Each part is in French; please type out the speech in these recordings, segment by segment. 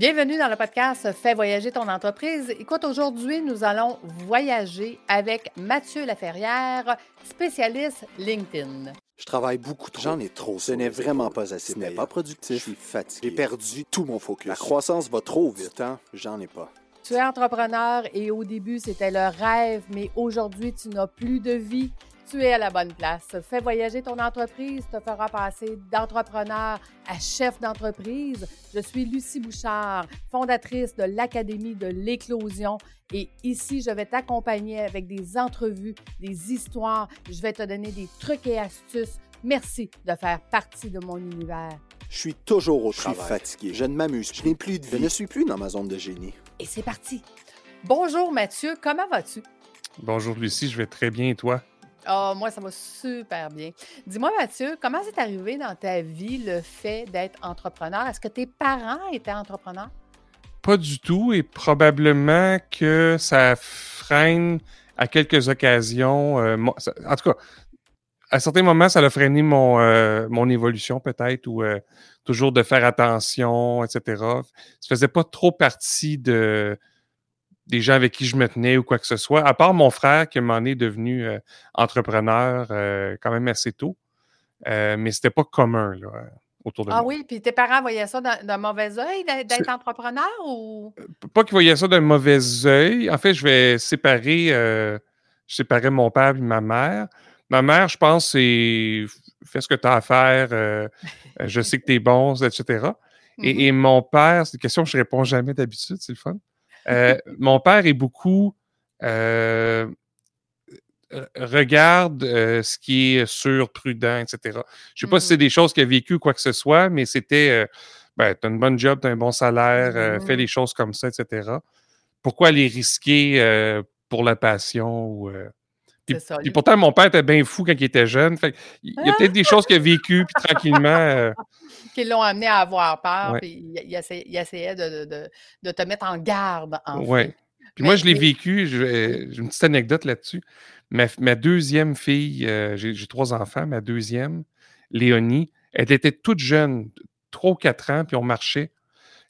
Bienvenue dans le podcast Fais voyager ton entreprise. Écoute, aujourd'hui, nous allons voyager avec Mathieu Laferrière, spécialiste LinkedIn. Je travaille beaucoup trop. J'en ai trop. Ce n'est vraiment pas assez. Ce n'est pas productif. Je suis fatigué. J'ai perdu tout mon focus. La croissance va trop vite. Hein? J'en ai pas. Tu es entrepreneur et au début, c'était le rêve, mais aujourd'hui, tu n'as plus de vie tu es à la bonne place. Fais voyager ton entreprise, te fera passer d'entrepreneur à chef d'entreprise. Je suis Lucie Bouchard, fondatrice de l'Académie de l'éclosion. Et ici, je vais t'accompagner avec des entrevues, des histoires. Je vais te donner des trucs et astuces. Merci de faire partie de mon univers. Je suis toujours au travail. Je suis fatigué. Je ne m'amuse. Je n'ai plus de vie. Je ne suis plus dans ma zone de génie. Et c'est parti. Bonjour Mathieu, comment vas-tu? Bonjour Lucie, je vais très bien et toi? Oh, moi, ça va super bien. Dis-moi, Mathieu, comment c'est arrivé dans ta vie le fait d'être entrepreneur? Est-ce que tes parents étaient entrepreneurs? Pas du tout, et probablement que ça freine à quelques occasions. Euh, en tout cas, à certains moments, ça a freiné mon, euh, évolution peut-être, ou euh, toujours de faire attention, etc. Ça faisait pas trop partie de, des gens avec qui je me tenais ou quoi que ce soit, à part mon frère qui m'en est devenu euh, entrepreneur euh, quand même assez tôt. Euh, mais c'était pas commun là, autour de ah moi. Ah oui, puis tes parents voyaient ça d'un mauvais œil d'être entrepreneur ou? Pas qu'ils voyaient ça d'un mauvais œil. En fait, je vais séparer, je séparais mon père et ma mère. Ma mère, je pense, c'est fais ce que tu as à faire, je sais que tu es bon, etc. et, mm-hmm. et, mon père, c'est une question que je réponds jamais d'habitude, c'est le fun. Euh, mon père est beaucoup euh, regarde euh, ce qui est sûr, prudent, etc. Je ne sais pas si c'est mmh des choses qu'il a vécues ou quoi que ce soit, mais c'était ben, tu as une bonne job, tu as un bon salaire, fais les choses comme ça, etc. Pourquoi les risquer pour la passion ou. Puis, pourtant, mon père était bien fou quand il était jeune. il y a peut-être des choses qu'il a vécues, puis tranquillement. Qui l'ont amené à avoir peur, puis il, essayait, de, te mettre en garde. Oui. Puis moi, je l'ai vécu. J'ai une petite anecdote là-dessus. Ma, deuxième fille, euh, j'ai trois enfants, ma deuxième, Léonie, elle était toute jeune, 3 ou 4 ans, puis on marchait.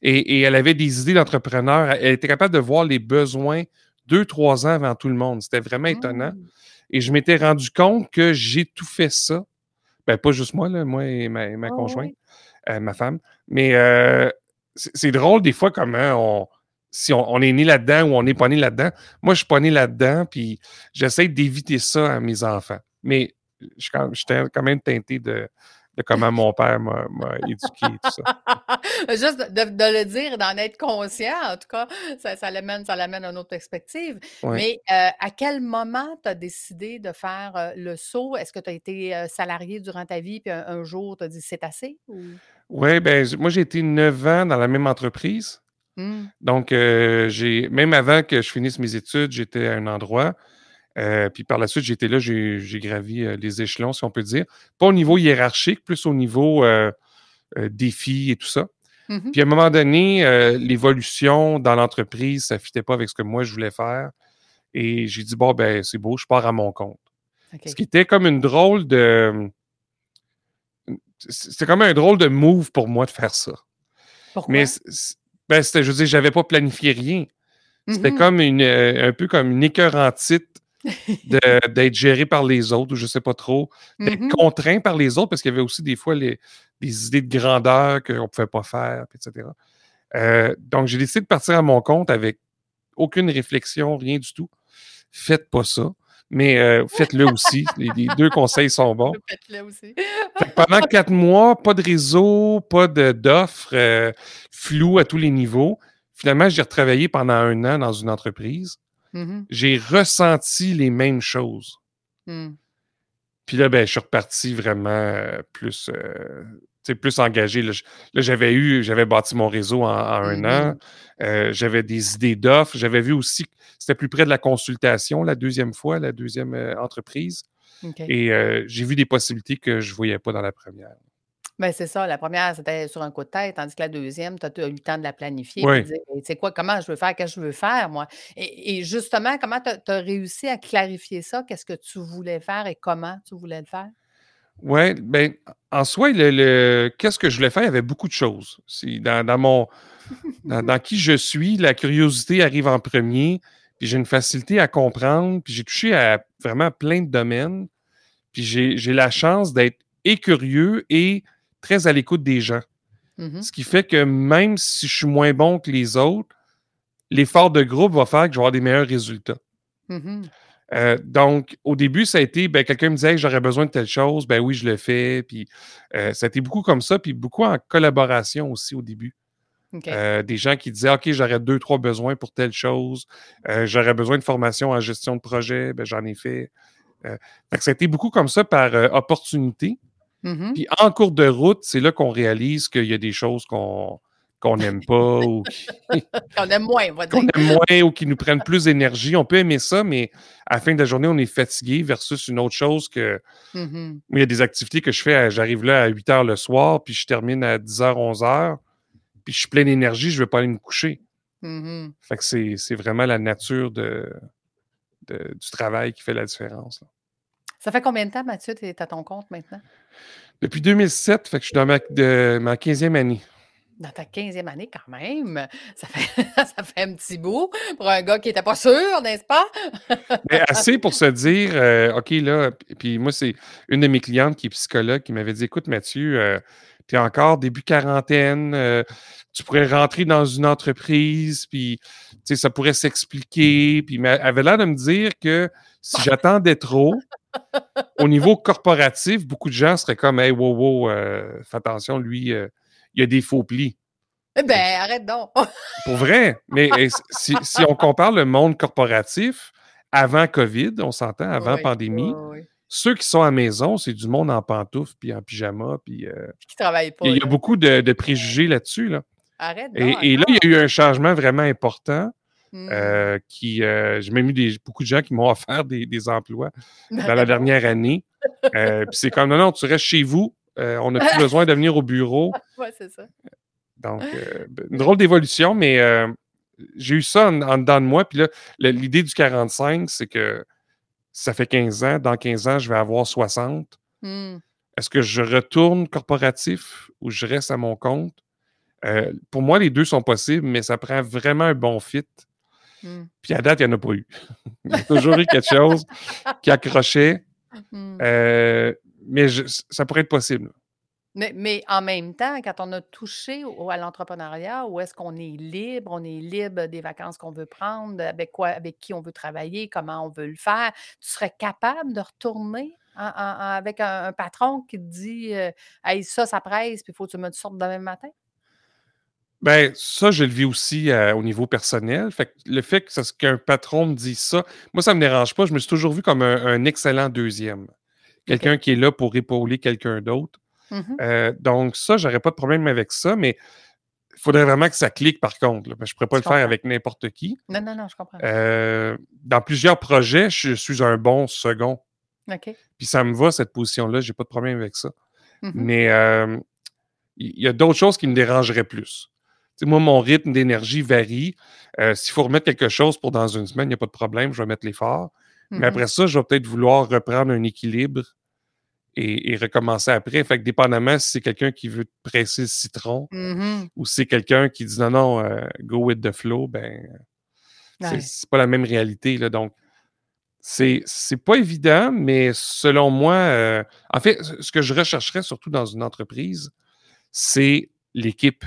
Et, elle avait des idées d'entrepreneur. Elle était capable de voir les besoins deux, trois ans avant tout le monde. C'était vraiment étonnant. Mmh. Et je m'étais rendu compte que j'ai tout fait ça. Ben, pas juste moi, là, moi et ma, ma conjointe, euh, ma femme. Mais euh, c'est drôle des fois comment on, si on, est né là-dedans ou on n'est pas né là-dedans. Moi, je suis pas né là-dedans, puis j'essaie d'éviter ça à mes enfants. Mais je suis quand même teinté de, de comment mon père m'a éduqué, tout ça. Juste de, le dire, d'en être conscient, en tout cas, ça, ça l'amène ça à une autre perspective. Mais euh, à quel moment tu as décidé de faire euh, le saut? Est-ce que tu as été euh, salarié durant ta vie, puis un, jour, tu as dit c'est assez? Oui, ben moi, j'ai été neuf ans dans la même entreprise. Mmh. Donc, j'ai même avant que je finisse mes études, j'étais à un endroit. Euh, puis par la suite, j'étais là, j'ai gravi euh, les échelons, si on peut dire. Pas au niveau hiérarchique, plus au niveau euh, défi et tout ça. Mmh puis à un moment donné, l'évolution dans l'entreprise, ça ne fitait pas avec ce que moi je voulais faire. Et j'ai dit, bon, ben c'est beau, je pars à mon compte. Ce qui était comme une drôle de. C'était comme un drôle de move pour moi de faire ça. Pourquoi? Mais ben, je veux dire, j'avais pas planifié rien. C'était mmh comme une, un peu comme une écœurantite d'être géré par les autres, ou je ne sais pas trop, d'être mm-hmm. contraint par les autres, parce qu'il y avait aussi des fois les, des idées de grandeur qu'on ne pouvait pas faire, etc. Euh, donc, j'ai décidé de partir à mon compte avec aucune réflexion, rien du tout. Faites pas ça. Mais euh, faites-le aussi. Les, deux conseils sont bons. Faites-le aussi. pendant quatre mois, pas de réseau, pas d'offres, euh, flou à tous les niveaux. Finalement, j'ai retravaillé pendant un an dans une entreprise. Mmh j'ai ressenti les mêmes choses. Mmh. Puis là, ben, je suis reparti vraiment euh, plus, euh, plus engagé. Là, j'avais eu, j'avais bâti mon réseau en, un mmh an. Euh, j'avais des idées d'offres. J'avais vu aussi que c'était plus près de la consultation la deuxième fois, la deuxième entreprise. Et j'ai vu des possibilités que je ne voyais pas dans la première. Ben, c'est ça. La première, c'était sur un coup de tête, tandis que la deuxième, tu as eu le temps de la planifier, c'est quoi, comment je veux faire, qu'est-ce que je veux faire, moi? Et, justement, comment tu as, réussi à clarifier ça? Qu'est-ce que tu voulais faire et comment tu voulais le faire? Oui, ben, en soi, le, qu'est-ce que je voulais faire? Il y avait beaucoup de choses. Dans, dans, mon, dans, qui je suis, la curiosité arrive en premier, puis j'ai une facilité à comprendre, puis j'ai touché à vraiment plein de domaines, puis j'ai la chance d'être et curieux et très à l'écoute des gens. Mm-hmm. Ce qui fait que même si je suis moins bon que les autres, l'effort de groupe va faire que je vais avoir des meilleurs résultats. Mm-hmm. Euh, donc, au début, ça a été, ben, quelqu'un me disait que j'aurais besoin de telle chose, ben oui, je le fais. Puis, euh, ça a été beaucoup comme ça, puis beaucoup en collaboration aussi au début. Euh, des gens qui disaient, OK, j'aurais deux, trois besoins pour telle chose, j'aurais besoin de formation en gestion de projet, ben, j'en ai fait. ça a été beaucoup comme ça par opportunité. Mm-hmm. Puis en cours de route, c'est là qu'on réalise qu'il y a des choses qu'on qu'on n'aime pas ou qu'on aime moins, on va dire. Qu'on aime moins ou qui nous prennent plus d'énergie. On peut aimer ça, mais à la fin de la journée, on est fatigué versus une autre chose que. Mm-hmm. Il y a des activités que je fais, j'arrive là à 8 h le soir, puis je termine à 10 h, 11 h, puis je suis plein d'énergie, je ne vais pas aller me coucher. Mm-hmm. Fait que c'est vraiment la nature de, du travail qui fait la différence. Ça fait combien de temps, Mathieu, tu es à ton compte maintenant? Depuis 2007, fait que je suis dans ma, de, ma 15e année dans ta 15e année quand même, ça fait, ça fait un petit bout pour un gars qui n'était pas sûr, n'est-ce pas? Mais assez pour se dire, euh, OK, là, puis moi, c'est une de mes clientes qui est psychologue qui m'avait dit, écoute, Mathieu, euh, tu es encore début quarantaine, euh, tu pourrais rentrer dans une entreprise, puis ça pourrait s'expliquer. Puis elle avait l'air de me dire que si j'attendais trop, au niveau corporatif, beaucoup de gens seraient comme, hey, wow, wow, fais attention, lui, il y a des faux plis. Eh ben, arrête donc. Pour vrai. Mais eh, si, on compare le monde corporatif avant COVID, on s'entend, avant pandémie, ceux qui sont à la maison, c'est du monde en pantoufles puis en pyjama. Puis, euh, qui travaillent pas. Il y, a beaucoup de, préjugés là-dessus. Là. Arrête donc, et, là, il y a eu un changement vraiment important. Hmm. Euh, qui, euh, j'ai même eu des, beaucoup de gens qui m'ont offert des, emplois dans la dernière année. puis c'est comme non, non, tu restes chez vous, euh, on n'a plus besoin de venir au bureau. oui, c'est ça. Donc, euh, une drôle d'évolution, mais euh, j'ai eu ça en, dedans de moi. Puis là, l'idée du 45, c'est que ça fait 15 ans. Dans 15 ans, je vais avoir 60. Hmm. Est-ce que je retourne corporatif ou je reste à mon compte? pour moi, les deux sont possibles, mais ça prend vraiment un bon fit. Hmm. Puis à date, il n'y en a pas eu. il y a toujours eu quelque chose qui accrochait. Hmm mais ça pourrait être possible. Mais, en même temps, quand on a touché à l'entrepreneuriat, où est-ce qu'on est libre, on est libre des vacances qu'on veut prendre, avec quoi, avec qui on veut travailler, comment on veut le faire, tu serais capable de retourner avec un, patron qui te dit euh, Hey, ça, ça presse, puis il faut que tu me sortes demain matin? Ben, ça, je le vis aussi euh, au niveau personnel. Fait le fait qu'un patron me dise ça, moi, ça ne me dérange pas. Je me suis toujours vu comme un excellent deuxième quelqu'un qui est là pour épauler quelqu'un d'autre. Mmh euh, donc, ça, j'aurais pas de problème avec ça, mais il faudrait vraiment que ça clique par contre. je ne pourrais pas le faire avec n'importe qui. Non, non, non, je comprends. Euh, dans plusieurs projets, je suis un bon second. OK. Puis ça me va, cette position-là, j'ai pas de problème avec ça. Mmh mais il y a d'autres choses qui me dérangeraient plus. Moi, mon rythme d'énergie varie. S'il faut remettre quelque chose pour dans une semaine, il n'y a pas de problème, je vais mettre l'effort. Mais mmh après ça, je vais peut-être vouloir reprendre un équilibre et, recommencer après. Fait que dépendamment si c'est quelqu'un qui veut presser le citron mmh ou si c'est quelqu'un qui dit non, non, euh, go with the flow, ben c'est pas la même réalité. Là, donc, c'est pas évident, mais selon moi, euh, en fait, ce que je rechercherais surtout dans une entreprise, c'est l'équipe.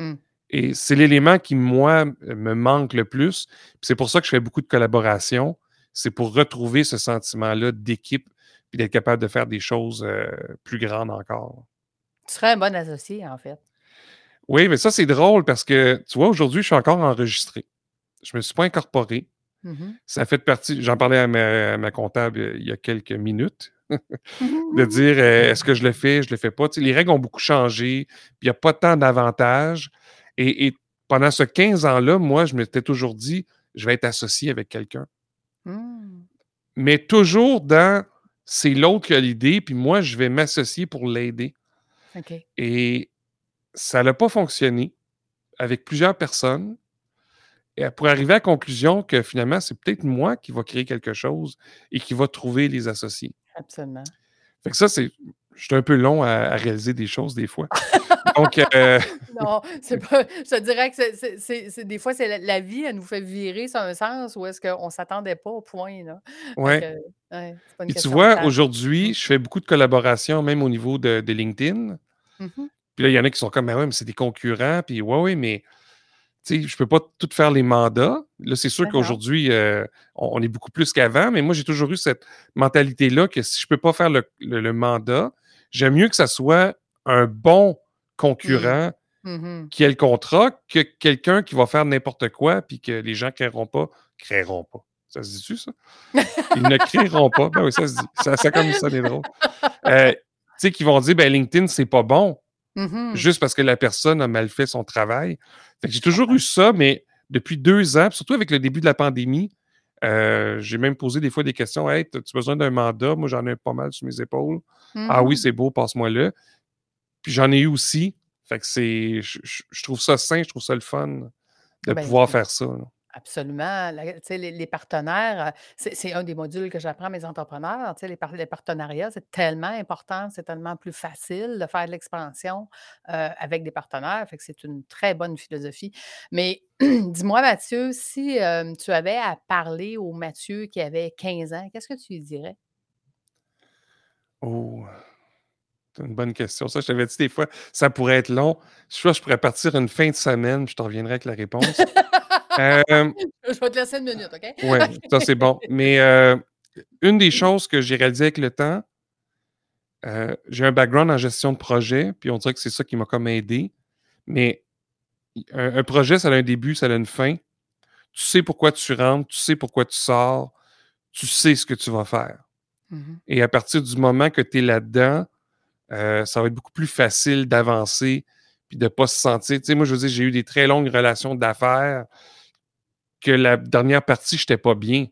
Mmh. Et c'est l'élément qui, moi, me manque le plus. C'est pour ça que je fais beaucoup de collaboration. C'est pour retrouver ce sentiment-là d'équipe puis d'être capable de faire des choses euh, plus grandes encore. Tu serais un bon associé, en fait. Oui, mais ça, c'est drôle parce que, tu vois, aujourd'hui, je suis encore enregistré. Je ne me suis pas incorporé. Mmh ça fait partie, j'en parlais à ma, comptable euh, il y a quelques minutes, de dire euh, est-ce que je le fais, je ne le fais pas. les règles ont beaucoup changé, puis il n'y a pas tant d'avantages. Et, pendant ce 15 ans-là, moi, je m'étais toujours dit je vais être associé avec quelqu'un. Mmh. Mais toujours dans c'est l'autre qui a l'idée, puis moi, je vais m'associer pour l'aider. Et ça n'a pas fonctionné avec plusieurs personnes. Et pour arriver à la conclusion que finalement, c'est peut-être moi qui va créer quelque chose et qui va trouver les associés. Absolument. Fait que ça, c'est. Je suis un peu long à, réaliser des choses des fois. Donc. Euh, non, c'est pas. Je te dirais que c'est, des fois, c'est la, vie, elle nous fait virer sur un sens où est-ce qu'on ne s'attendait pas au point. Là. Ouais. Et tu vois, aujourd'hui, mmh. je fais beaucoup de collaborations, même au niveau de, LinkedIn. Mmh puis là, il y en a qui sont comme, mais ouais, mais c'est des concurrents. Puis ouais, oui, mais je ne peux pas tout faire les mandats. Là, c'est sûr qu'aujourd'hui, euh, on, est beaucoup plus qu'avant, mais moi, j'ai toujours eu cette mentalité-là que si je ne peux pas faire le, mandat, j'aime mieux que ça soit un bon concurrent mmh qui ait le contrat que quelqu'un qui va faire n'importe quoi puis que les gens ne créeront pas, créeront pas. Ça se dit-tu, ça? Ils ne créeront pas. Ben oui, ça se dit. Ça, ça comme ça, c'est drôle. Euh, tu sais, qui vont dire, ben LinkedIn, c'est pas bon. Mmh juste parce que la personne a mal fait son travail. j'ai toujours eu ça, mais depuis deux ans, surtout avec le début de la pandémie, euh, j'ai même posé des fois des questions. Hey, as-tu besoin d'un mandat? Moi, j'en ai pas mal sur mes épaules. Ah oui, mmh c'est beau, passe-moi le. Puis j'en ai eu aussi. Fait que c'est. Je, trouve ça sain, je trouve ça le fun de ben, pouvoir faire ça. Absolument. les, partenaires, euh, c'est un des modules que j'apprends à mes entrepreneurs. Les, partenariats, c'est tellement important, c'est tellement plus facile de faire de l'expansion euh, avec des partenaires. C'est une très bonne philosophie. Mais dis-moi, Mathieu, si euh, tu avais à parler au Mathieu qui avait 15 ans, qu'est-ce que tu lui dirais? Oh, c'est une bonne question. Ça, je t'avais dit des fois, ça pourrait être long. Je crois que je pourrais partir une fin de semaine, je te reviendrai avec la réponse. Euh, je vais te laisser une minute, OK? oui, ça c'est bon. Mais euh, une des choses que j'ai réalisées avec le temps, euh, j'ai un background en gestion de projet, puis on dirait que c'est ça qui m'a comme aidé. Mais un, projet, ça a un début, ça a une fin. Tu sais pourquoi tu rentres, tu sais pourquoi tu sors, tu sais ce que tu vas faire. Mmh Et à partir du moment que tu es là-dedans, ça va être beaucoup plus facile d'avancer puis de ne pas se sentir. Tu sais, moi, je veux dire, j'ai eu des très longues relations d'affaires que la dernière partie, je n'étais pas bien.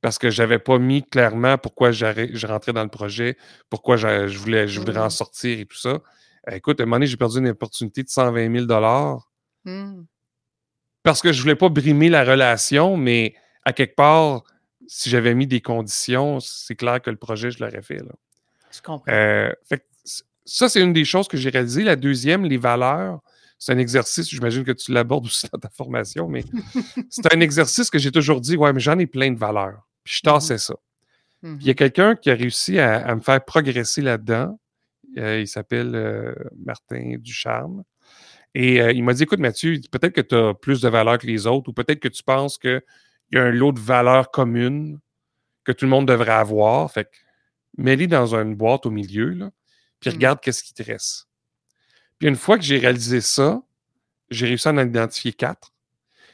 Parce que je n'avais pas mis clairement pourquoi je rentrais dans le projet, pourquoi je, voulais, je voudrais en mmh. sortir et tout ça. Euh, écoute, à un moment donné, j'ai perdu une opportunité de 120 000 mmh. parce que je ne voulais pas brimer la relation, mais à quelque part, si j'avais mis des conditions, c'est clair que le projet, je l'aurais fait. Là. Je comprends. Euh, ça, c'est une des choses que j'ai réalisées. La deuxième, les valeurs c'est un exercice, j'imagine que tu l'abordes aussi dans ta formation, mais c'est un exercice que j'ai toujours dit, ouais, mais j'en ai plein de valeurs. Puis je tassais mmh ça. Puis il y a mmh quelqu'un qui a réussi à, me faire progresser là-dedans. Euh, il s'appelle euh, Martin Ducharme. Et euh, il m'a dit, écoute Mathieu, peut-être que tu as plus de valeurs que les autres, ou peut-être que tu penses qu'il y a un lot de valeurs communes que tout le monde devrait avoir. Fait que mets-les dans une boîte au milieu, là, puis mmh. regarde qu'est-ce qui te reste. Puis une fois que j'ai réalisé ça, j'ai réussi à en identifier quatre.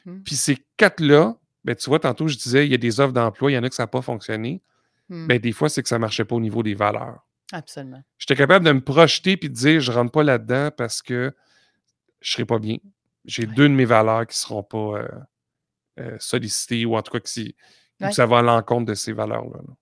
Mmh. Puis ces quatre-là, ben, tu vois, tantôt, je disais, il y a des offres d'emploi, il y en a que ça n'a pas fonctionné. Mmh. Ben, des fois, c'est que ça ne marchait pas au niveau des valeurs. Absolument. J'étais capable de me projeter et de dire, je ne rentre pas là-dedans parce que je ne serai pas bien. J'ai deux de mes valeurs qui ne seront pas euh, euh, sollicitées ou en tout cas qui, ça va à l'encontre de ces valeurs-là. là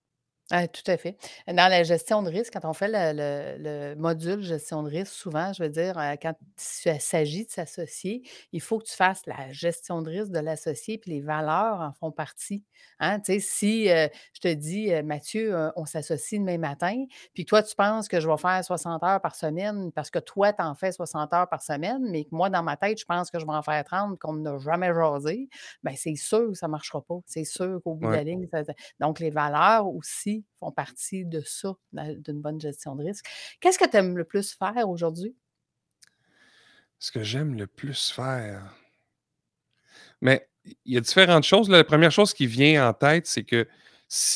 tout à fait. Dans la gestion de risque, quand on fait le, module gestion de risque, souvent, je veux dire, euh, quand il s'agit de s'associer, il faut que tu fasses la gestion de risque de l'associé, puis les valeurs en font partie. Hein. si euh, je te dis, euh, Mathieu, on s'associe demain matin, puis toi, tu penses que je vais faire 60 heures par semaine parce que toi, tu en fais 60 heures par semaine, mais que moi, dans ma tête, je pense que je vais en faire 30, qu'on n'a jamais jasé, bien, c'est sûr que ça ne marchera pas. C'est sûr qu'au bout de la ligne, donc les valeurs aussi font partie de ça, d'une bonne gestion de risque. Qu'est-ce que tu aimes le plus faire aujourd'hui? Ce que j'aime le plus faire. Mais il y a différentes choses. La première chose qui vient en tête, c'est que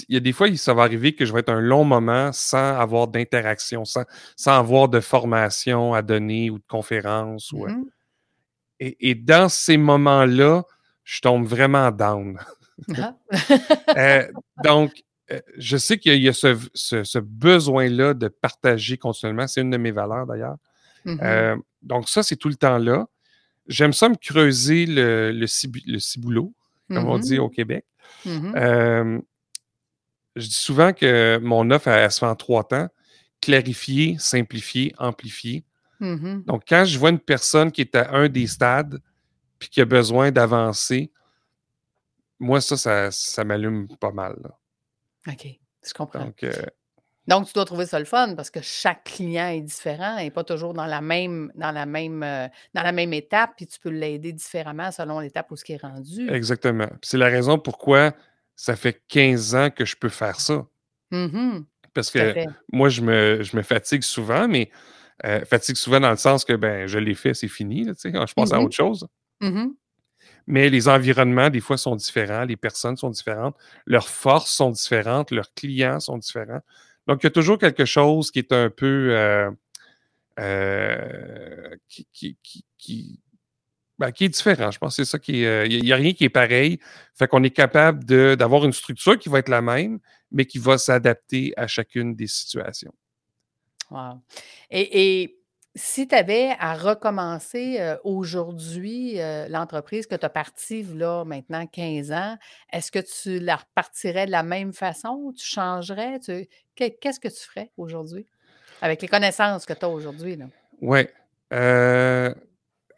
il y a des fois, ça va arriver que je vais être un long moment sans avoir d'interaction, sans, sans avoir de formation à donner ou de conférence. Ou, mmh et, dans ces moments-là, je tombe vraiment down. Ah. Euh, donc, euh, je sais qu'il y a ce, besoin-là de partager continuellement. C'est une de mes valeurs d'ailleurs. Mmh euh, donc, ça, c'est tout le temps là. J'aime ça me creuser le, le, ciboulot, comme on dit mmh au Québec. Mmh euh, je dis souvent que mon offre, elle, se fait en trois temps clarifier, simplifier, amplifier. Donc, quand je vois une personne qui est à un des stades puis qui a besoin d'avancer, moi, ça, ça, ça m'allume pas mal. Là. OK, je comprends. Donc, euh, Donc, tu dois trouver ça le fun parce que chaque client est différent et pas toujours dans la même, dans la même, euh, dans la même étape, puis tu peux l'aider différemment selon l'étape où ce qui est rendu. Exactement. C'est la raison pourquoi ça fait 15 ans que je peux faire ça. Mm-hmm. Parce que moi, je me, je me, fatigue souvent, mais euh, fatigue souvent dans le sens que ben, je l'ai fait, c'est fini. Là, je pense à mm-hmm. autre chose. Mm-hmm. Mais les environnements, des fois, sont différents, les personnes sont différentes, leurs forces sont différentes, leurs clients sont différents. Donc, il y a toujours quelque chose qui est un peu. Euh, euh, qui, qui, qui, ben, qui, est différent. Je pense que c'est ça qui est. Il n'y a, rien qui est pareil. Fait qu'on est capable d'avoir une structure qui va être la même, mais qui va s'adapter à chacune des situations. Wow. Et, et si tu avais à recommencer aujourd'hui l'entreprise que tu as partie là maintenant 15 ans, est-ce que tu la repartirais de la même façon? Tu changerais? Qu'est-ce que tu ferais aujourd'hui? Avec les connaissances que tu as aujourd'hui? Oui.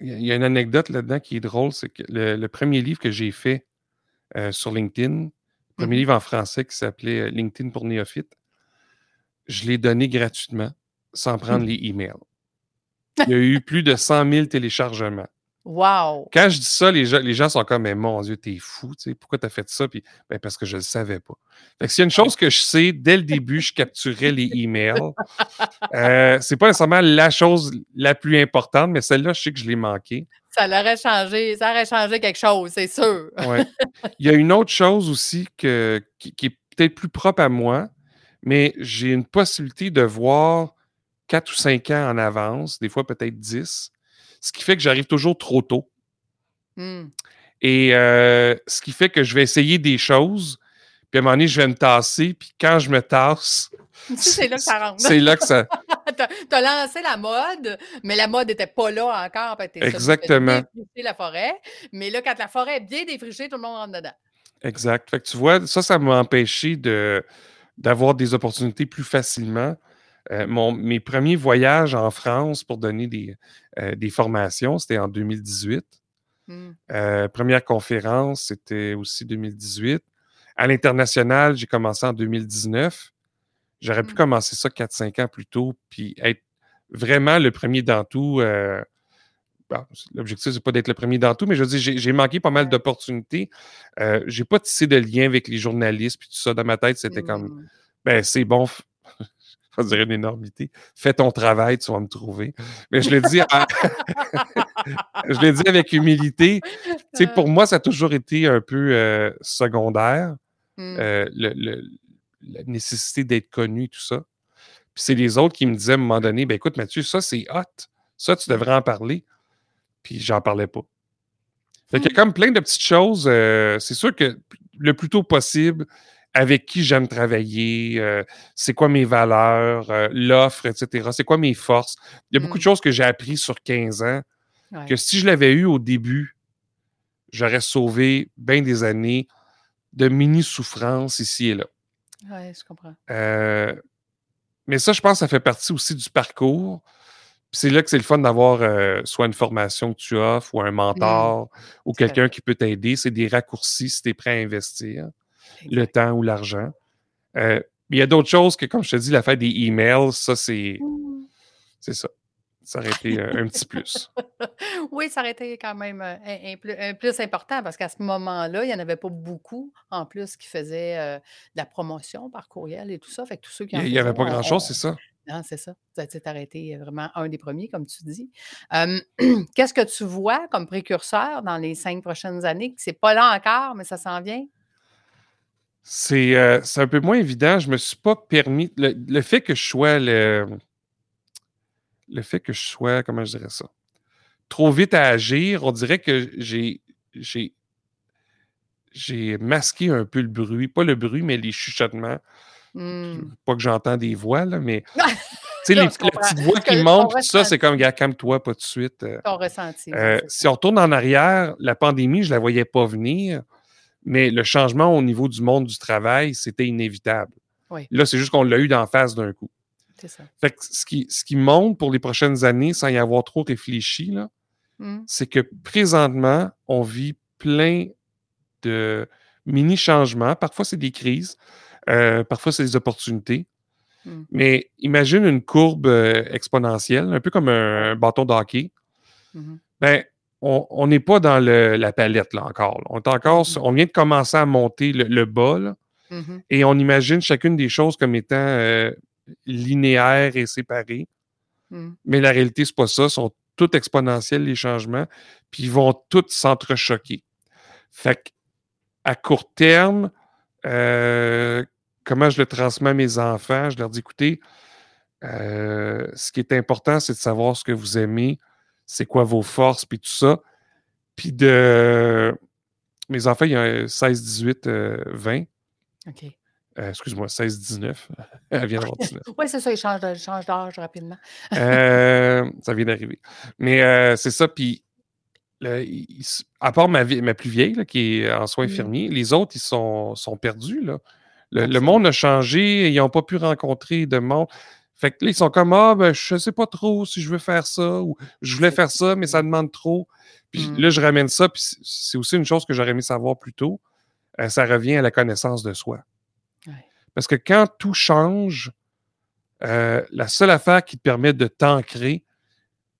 Il y a une anecdote là-dedans qui est drôle, c'est que le, premier livre que j'ai fait sur LinkedIn, le premier mmh livre en français qui s'appelait LinkedIn pour néophytes, je l'ai donné gratuitement sans prendre les emails. Il y a eu plus de 100 000 téléchargements. Wow! Quand je dis ça, les gens, les gens sont comme, mais mon Dieu, t'es fou, tu sais, pourquoi t'as fait ça? Puis, ben, parce que je le savais pas. Fait que s'il y a une chose que je sais, dès le début, je capturais les emails. Euh, c'est pas nécessairement la chose la plus importante, mais celle-là, je sais que je l'ai manqué. Ça l'aurait changé, ça aurait changé quelque chose, c'est sûr. ouais. Il y a une autre chose aussi que, qui, qui est peut-être plus propre à moi, mais j'ai une possibilité de voir 4 ou 5 ans en avance, des fois peut-être 10, ce qui fait que j'arrive toujours trop tôt. Mmh. Et euh, ce qui fait que je vais essayer des choses, puis à un moment donné, je vais me tasser, puis quand je me tasse, c'est là que ça rentre. C'est là que ça. tu as, lancé la mode, mais la mode n'était pas là encore. Exactement. la forêt. Mais là, quand la forêt est bien défrichée, tout le monde rentre dedans. Exact. Fait que tu vois, ça, ça m'a empêché d'avoir des opportunités plus facilement. Euh, mon, mes premiers voyages en France pour donner des, euh, des formations, c'était en 2018. Mmh. Euh, première conférence, c'était aussi 2018. À l'international, j'ai commencé en 2019. J'aurais pu mmh. commencer ça 4-5 ans plus tôt, puis être vraiment le premier dans tout. L'objectif, c'est pas d'être le premier dans tout, mais je veux dire, j'ai manqué pas mal d'opportunités. J'ai pas tissé de lien avec les journalistes, puis tout ça. Dans ma tête, c'était comme, mmh. ben, c'est bon, je dire une énormité. Fais ton travail, tu vas me trouver. Mais je le dis, je le dis avec humilité. Tu sais, pour moi, ça a toujours été un peu euh, secondaire, mmh. euh, la nécessité d'être connu, tout ça. Puis c'est les autres qui me disaient à un moment donné, ben écoute, Mathieu, ça c'est hot. Ça, tu devrais en parler. Puis j'en parlais pas. Fait qu'il y a mmh. comme plein de petites choses. Euh, c'est sûr que le plus tôt possible, avec qui j'aime travailler, euh, c'est quoi mes valeurs, euh, l'offre, etc. C'est quoi mes forces. Il y a beaucoup de mmh. choses que j'ai appris sur 15 ans que si je l'avais eu au début, j'aurais sauvé bien des années de mini-souffrances ici et là. Oui, je comprends. Euh, mais ça, je pense que ça fait partie aussi du parcours. C'est là que c'est le fun d'avoir soit une formation que tu offres ou un mmh. mentor ou quelqu'un qui peut t'aider. C'est des raccourcis si tu es prêt à investir le temps ou l'argent. Euh, il y a d'autres choses que, comme je te dis, l'affaire des emails, ça, c'est. Mmh. C'est ça. Ça aurait été un, petit plus. oui, ça aurait été quand même euh, un, plus important parce qu'à ce moment-là, il n'y en avait pas beaucoup en plus qui faisaient euh, de la promotion par courriel et tout ça. Fait que tous ceux qui Il n'y avait pas grand-chose, c'est ça? Non, c'est ça. Ça a été vraiment un des premiers, comme tu dis. Qu'est-ce que tu vois comme précurseur dans les cinq prochaines années? C'est pas là encore, mais ça s'en vient? Euh, c'est un peu moins évident. Je me suis pas permis. Le, fait que je sois le. Le fait que je sois, comment je dirais ça? Trop vite à agir, on dirait que j'ai. J'ai j'ai masqué un peu le bruit, pas le bruit, mais les chuchotements. Mmh. Pas que j'entends des voix, là, mais tu sais, la petite voix qui monte, tout ça, c'est comme, gars, calme-toi, pas de suite. Euh. Ton ressenti. Euh, si on retourne en arrière, la pandémie, je la voyais pas venir mais le changement au niveau du monde du travail, c'était inévitable. Là, c'est juste qu'on l'a eu d'en face d'un coup. C'est ça. Fait que ce qui, ce qui monte pour les prochaines années, sans y avoir trop réfléchi, mmh. c'est que présentement, on vit plein de mini-changements. Parfois, c'est des crises. Euh, parfois, c'est des opportunités. Mm. Mais imagine une courbe euh, exponentielle, un peu comme un, un bâton de hockey. Mhm. Ben, on n'est pas dans le- la palette là encore. là. On, est encore on vient de commencer à monter le, le bas là, Mhm. et on imagine chacune des choses comme étant euh, linéaires et séparées. Mhm. Mais la réalité, c'est pas ça. Sont tous exponentiels, les changements, puis ils vont tous s'entrechoquer. Fait à court terme, euh, comment je le transmets à mes enfants? Je leur dis, écoutez, euh, ce qui est important, c'est de savoir ce que vous aimez, c'est quoi vos forces, puis tout ça. Puis de... Mes enfants, il y a 16, 18, euh, 20. OK. Euh, Excuse-moi, 16, 19. Elle vient d'avoir 19. Oui, c'est ça, ils changent ils d'âge rapidement. Euh, ça vient d'arriver. Mais euh, c'est ça. Puis, il- à part ma, vie- ma plus vieille, là, qui est en soins Mhm. infirmiers, les autres, ils sont, sont perdus. Là. Le, monde a changé. Ils n'ont pas pu rencontrer de monde. Fait que là, ils sont comme Ah, ben, je sais pas trop si je veux faire ça ou je voulais faire ça, mais ça demande trop. Puis Mhm. là, je ramène ça. Puis c'est- c'est aussi une chose que j'aurais aimé savoir plus tôt. Euh, ça revient à la connaissance de soi. Ouais. Parce que quand tout change, euh, la seule affaire qui te permet de t'ancrer,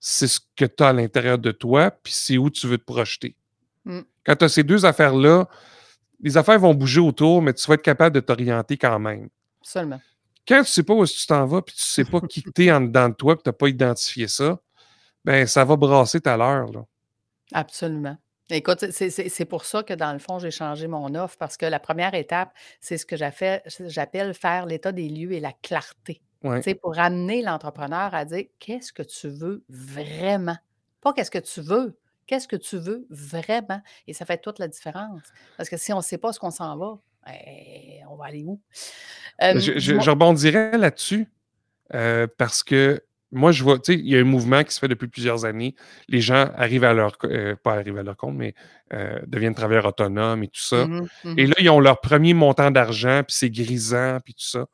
c'est ce que tu as à l'intérieur de toi, puis c'est où tu veux te projeter. Mm. Quand tu as ces deux affaires-là, les affaires vont bouger autour, mais tu vas être capable de t'orienter quand même. Seulement. Quand tu sais pas où est-ce que tu t'en vas, puis tu sais pas qui tu es en dedans de toi, puis tu n'as pas identifié ça, ben ça va brasser ta l'heure. là. Absolument. Écoute, c'est- pour ça que dans le fond, j'ai changé mon offre parce que la première étape, c'est ce que j'appelle faire l'état des lieux et la clarté. Ouais. Pour amener l'entrepreneur à dire qu'est-ce que tu veux vraiment? Pas qu'est-ce que tu veux, qu'est-ce que tu veux vraiment? Et ça fait toute la différence. Parce que si on ne sait pas ce qu'on s'en va, eh, on va aller où? Euh, Je, je- dis-moi- je rebondirais là-dessus euh, parce que moi, je vois, tu sais, il y a un mouvement qui se fait depuis plusieurs années. Les gens arrivent à leur, euh, pas arrivent à leur compte, mais euh, deviennent travailleurs autonomes et tout ça. Mhm, mhm. Et là, ils ont leur premier montant d'argent, puis c'est grisant, puis tout ça.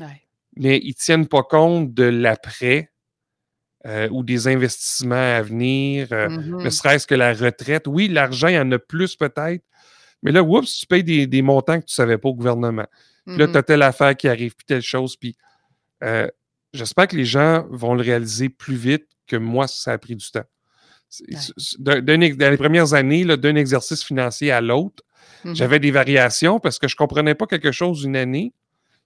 Ouais. Mais ils ne tiennent pas compte de l'après euh, ou des investissements à venir, Mhm. ne serait-ce que la retraite. Oui, l'argent, il y en a plus peut-être, mais là, oups, tu payes des, des montants que tu ne savais pas au gouvernement. Puis là, Mhm. tu as telle affaire qui arrive, puis telle chose. Puis euh, j'espère que les gens vont le réaliser plus vite que moi, ça a pris du temps. Ouais. dans les premières années, d'un exercice financier à l'autre, Mhm. j'avais des variations parce que je ne comprenais pas quelque chose une année.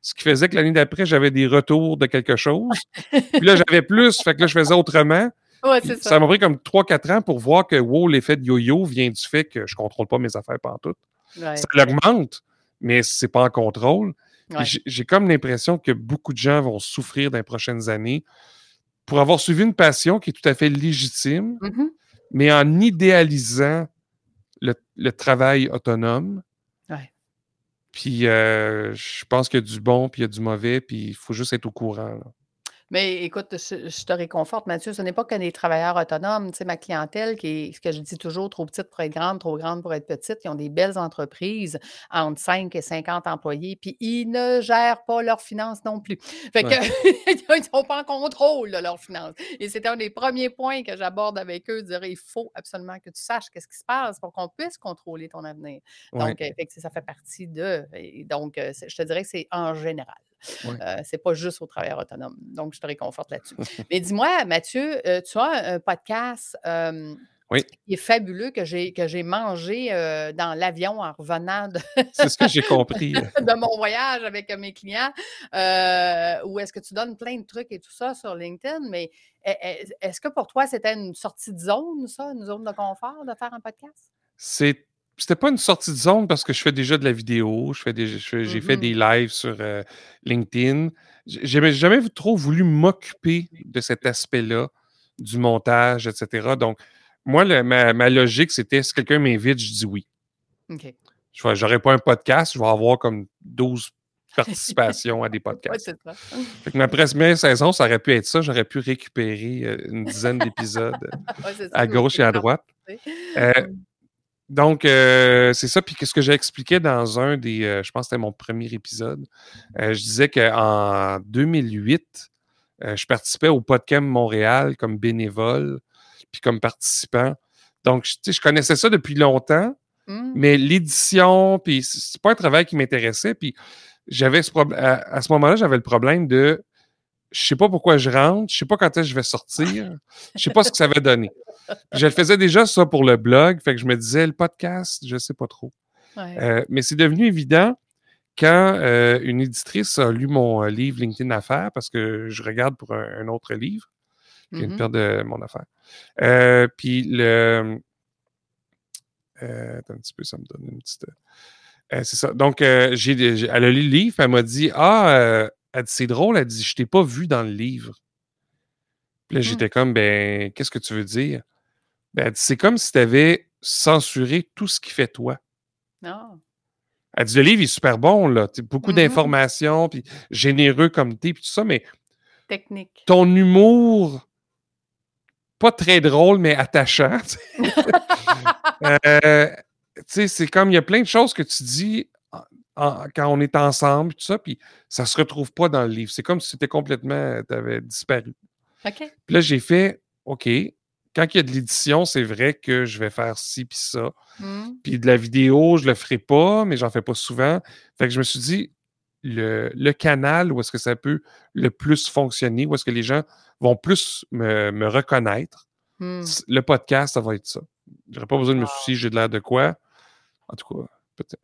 Ce qui faisait que l'année d'après, j'avais des retours de quelque chose. Puis là, j'avais plus, fait que là, je faisais autrement. Ouais, Puis c'est ça. ça m'a pris comme 3-4 ans pour voir que, wow, l'effet de yo-yo vient du fait que je ne contrôle pas mes affaires pantoute. Ouais. Ça l'augmente, mais c'est pas en contrôle. Ouais. j'ai- comme l'impression que beaucoup de gens vont souffrir dans les prochaines années pour avoir suivi une passion qui est tout à fait légitime, Mhm. mais en idéalisant le, le travail autonome. Ouais. Puis euh, je pense qu'il y a du bon, puis il y a du mauvais, puis il faut juste être au courant. là. Mais écoute, je, je te réconforte, Mathieu, ce n'est pas que des travailleurs autonomes. Tu sais, ma clientèle, qui est, ce que je dis toujours, trop petite pour être grande, trop grande pour être petite, ils ont des belles entreprises entre 5 et 50 employés, puis ils ne gèrent pas leurs finances non plus. Fait que, ils ne sont pas en contrôle de leurs finances. Et c'était un des premiers points que j'aborde avec eux, de dire il faut absolument que tu saches qu'est-ce qui se passe pour qu'on puisse contrôler ton avenir. Ouais. Donc, fait que ça fait partie de. et donc, euh, je te dirais que c'est en général. Ouais. Euh, c'est pas juste aux travailleurs autonomes. Donc, je te réconforte là-dessus. Mais dis-moi, Mathieu, euh, tu as un podcast euh, Oui. qui est fabuleux que j'ai que j'ai mangé dans l'avion en revenant de, C'est ce que j'ai compris. de mon voyage avec mes clients, où est-ce que tu donnes plein de trucs et tout ça sur LinkedIn, mais e- e- est-ce que pour toi, c'était une sortie de zone, ça, une zone de confort de faire un podcast? C'est c'était pas une sortie de zone parce que je fais déjà de la vidéo, je fais des- j'ai fait Mhm. des lives sur euh, LinkedIn. J'ai jamais trop voulu m'occuper de cet aspect-là, du montage, etc. Donc, moi, le- ma, ma logique, c'était si quelqu'un m'invite, je dis oui. OK. Je pas un podcast, je vais avoir comme 12 participations à des Oui, podcasts. ça. Fait que ma première saison, ça aurait pu être ça. J'aurais pu récupérer euh, une dizaine d'épisodes Ouais, à gauche et à droite. Euh, donc, euh, c'est ça. Puis, ce que j'ai expliqué dans un des, euh, je pense que c'était mon premier épisode, euh, je disais qu'en 2008, euh, je participais au Podcam Montréal comme bénévole, puis comme participant. Donc, je- tu sais, je connaissais ça depuis longtemps, Hum, mais l'édition, puis c'est pas un travail qui m'intéressait. Puis, j'avais ce problème. À, ce moment-là, j'avais le problème de je sais pas pourquoi je rentre, je sais pas quand est-ce que je vais sortir, je sais pas ce que ça va donner. je le faisais déjà ça pour le blog, fait que je me disais le podcast, je sais pas trop. Euh, mais c'est devenu évident quand euh, une éditrice a lu mon euh, livre LinkedIn Affaires, parce que je regarde pour un, autre livre, qui une paire de mon affaire. puis le. attends un petit peu, ça me donne une petite. c'est ça. Donc, j'ai, elle a lu le livre, elle m'a dit Ah, elle dit, c'est drôle, elle dit, je t'ai pas vu dans le livre. Puis là, mmh. j'étais comme, ben, qu'est-ce que tu veux dire? Ben, elle dit, c'est comme si tu avais censuré tout ce qui fait toi. Non. Elle dit, le livre est super bon, là. Beaucoup mmh d'informations, puis généreux comme t'es, puis tout ça, mais. Technique. Ton humour, pas très drôle, mais attachant. euh, c'est comme, il y a plein de choses que tu dis quand on est ensemble, tout ça, puis ça se retrouve pas dans le livre. C'est comme si c'était complètement, tu avais disparu. OK. Puis là, j'ai fait, OK, quand il y a de l'édition, c'est vrai que je vais faire ci puis ça. Mmh. Puis de la vidéo, je le ferai pas, mais j'en fais pas souvent. Fait que je me suis dit, le, canal où est-ce que ça peut le plus fonctionner, où est-ce que les gens vont plus me, reconnaître, mmh. le podcast, ça va être ça. J'aurais pas besoin de me soucier, j'ai de l'air de quoi. En tout cas,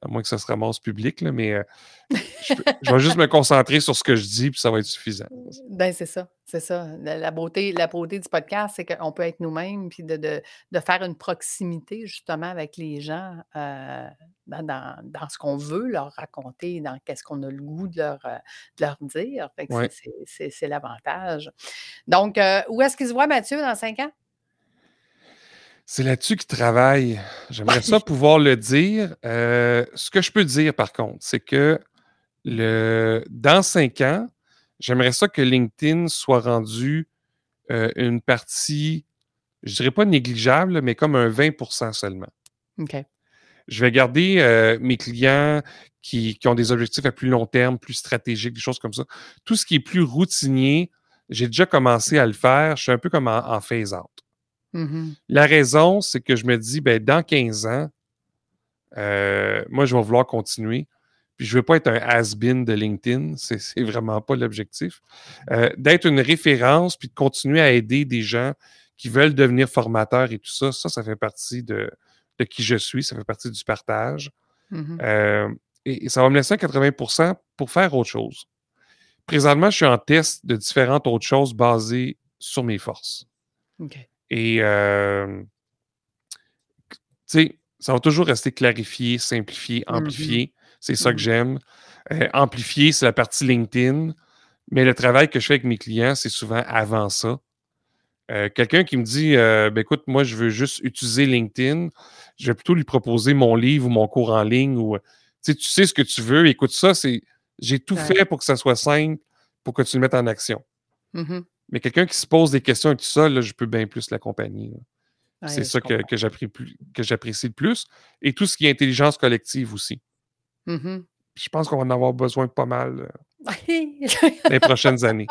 à moins que ça se ramasse public, là, mais euh, je, vais juste me concentrer sur ce que je dis, puis ça va être suffisant. Ben, c'est ça, c'est ça. La, beauté, la beauté du podcast, c'est qu'on peut être nous-mêmes, puis de, de, faire une proximité, justement, avec les gens euh, dans, dans, ce qu'on veut leur raconter, dans qu'est-ce qu'on a le goût de leur, euh, de leur dire. C'est l'avantage. Donc, où est-ce qu'ils se voient, Mathieu, dans cinq ans? C'est là-dessus qu'il travaille. J'aimerais ça pouvoir le dire. Euh, ce que je peux dire, par contre, c'est que le, dans cinq ans, j'aimerais ça que LinkedIn soit rendu euh, une partie, je dirais pas négligeable, mais comme un 20% seulement. OK. Je vais garder euh, mes clients qui, ont des objectifs à plus long terme, plus stratégiques, des choses comme ça. Tout ce qui est plus routinier, j'ai déjà commencé à le faire. Je suis un peu comme en, en phase-out. Mmh La raison, c'est que je me dis, ben, dans 15 ans, euh, moi, je vais vouloir continuer. Puis je ne veux pas être un has-been de LinkedIn, c'est vraiment pas l'objectif. Euh, d'être une référence, puis de continuer à aider des gens qui veulent devenir formateurs et tout ça, ça, ça fait partie de, qui je suis, ça fait partie du partage. Mmh euh, et, ça va me laisser 80% pour faire autre chose. Présentement, je suis en test de différentes autres choses basées sur mes forces. Et, euh, tu sais, ça va toujours rester clarifié, simplifié, mmh amplifié. C'est ça que mmh j'aime. Euh, amplifié, c'est la partie LinkedIn. Mais le travail que je fais avec mes clients, c'est souvent avant ça. Euh, quelqu'un qui me dit ben écoute, moi, je veux juste utiliser LinkedIn, je vais plutôt lui proposer mon livre ou mon cours en ligne ou tu sais ce que tu veux, écoute ça, c'est j'ai tout fait pour que ça soit simple, pour que tu le mettes en action. Mmh mais quelqu'un qui se pose des questions et tout ça, là, je peux bien plus l'accompagner. c'est ça que, que j'apprécie le plus. Et tout ce qui est intelligence collective aussi. Mmh je pense qu'on va en avoir besoin pas mal euh, les prochaines années.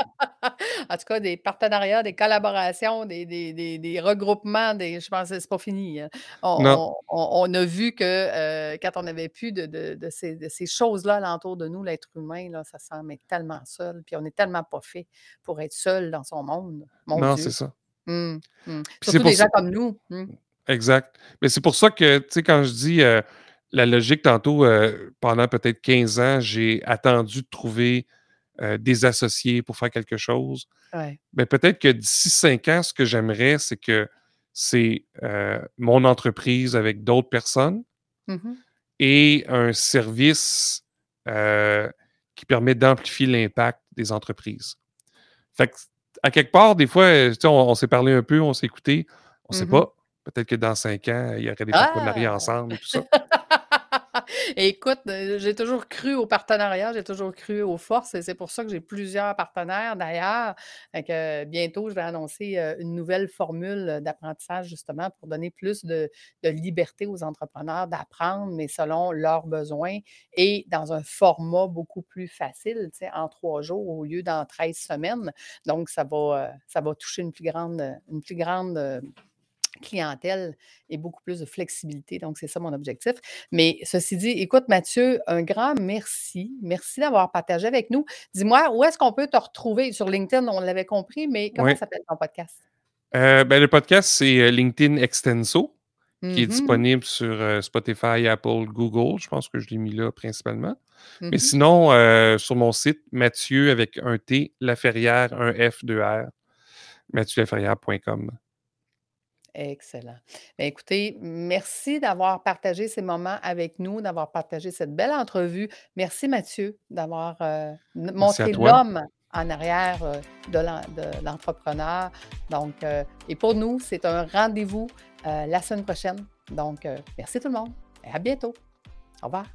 En tout cas, des partenariats, des collaborations, des, regroupements, des, je pense que c'est pas fini. Hein. On, a vu que euh, quand on n'avait plus de, ces, choses-là alentour de nous, l'être humain, là, ça semble tellement seul. Puis on n'est tellement pas fait pour être seul dans son monde. non, c'est ça. Mmh, mmh. Surtout des gens comme nous. Exact. Mais c'est pour ça que, tu sais, quand je dis. Euh, la logique, tantôt, euh, pendant peut-être 15 ans, j'ai attendu de trouver euh, des associés pour faire quelque chose. Mais peut-être que d'ici 5 ans, ce que j'aimerais, c'est que c'est euh, mon entreprise avec d'autres personnes mmh et un service qui permet d'amplifier l'impact des entreprises. Fait à quelque part, des fois, on, s'est parlé un peu, on s'est écouté, on ne sait mmh pas. Peut-être que dans cinq ans, il y aurait des partenariats ah! ensemble et tout ça. Écoute, euh, j'ai toujours cru au partenariat, j'ai toujours cru aux forces et c'est pour ça que j'ai plusieurs partenaires d'ailleurs. bientôt, je vais annoncer euh, une nouvelle formule d'apprentissage justement pour donner plus de, liberté aux entrepreneurs d'apprendre, mais selon leurs besoins et dans un format beaucoup plus facile, en trois jours au lieu d'en 13 semaines. Donc, ça va, euh, ça va toucher une plus grande, une plus grande clientèle et beaucoup plus de flexibilité. Donc, c'est ça mon objectif. Mais ceci dit, écoute, Mathieu, un grand merci. Merci d'avoir partagé avec nous. Dis-moi, où est-ce qu'on peut te retrouver? Sur LinkedIn? On l'avait compris, mais comment s'appelle ton podcast? Euh, ben, le podcast, c'est euh, LinkedIn Extenso, qui est mm-hmm. disponible sur euh, Spotify, Apple, Google. Je pense que je l'ai mis là principalement. Mais mm-hmm. sinon, sur mon site, Mathieu avec un T, Laferrière, un F, 2 R, mathieulaferrière.com. Excellent. Bien, écoutez, merci d'avoir partagé ces moments avec nous, d'avoir partagé cette belle entrevue. Merci Mathieu d'avoir montré l'homme en arrière de l'entrepreneur. Donc, et pour nous, c'est un rendez-vous la semaine prochaine. Donc, merci tout le monde et à bientôt. Au revoir.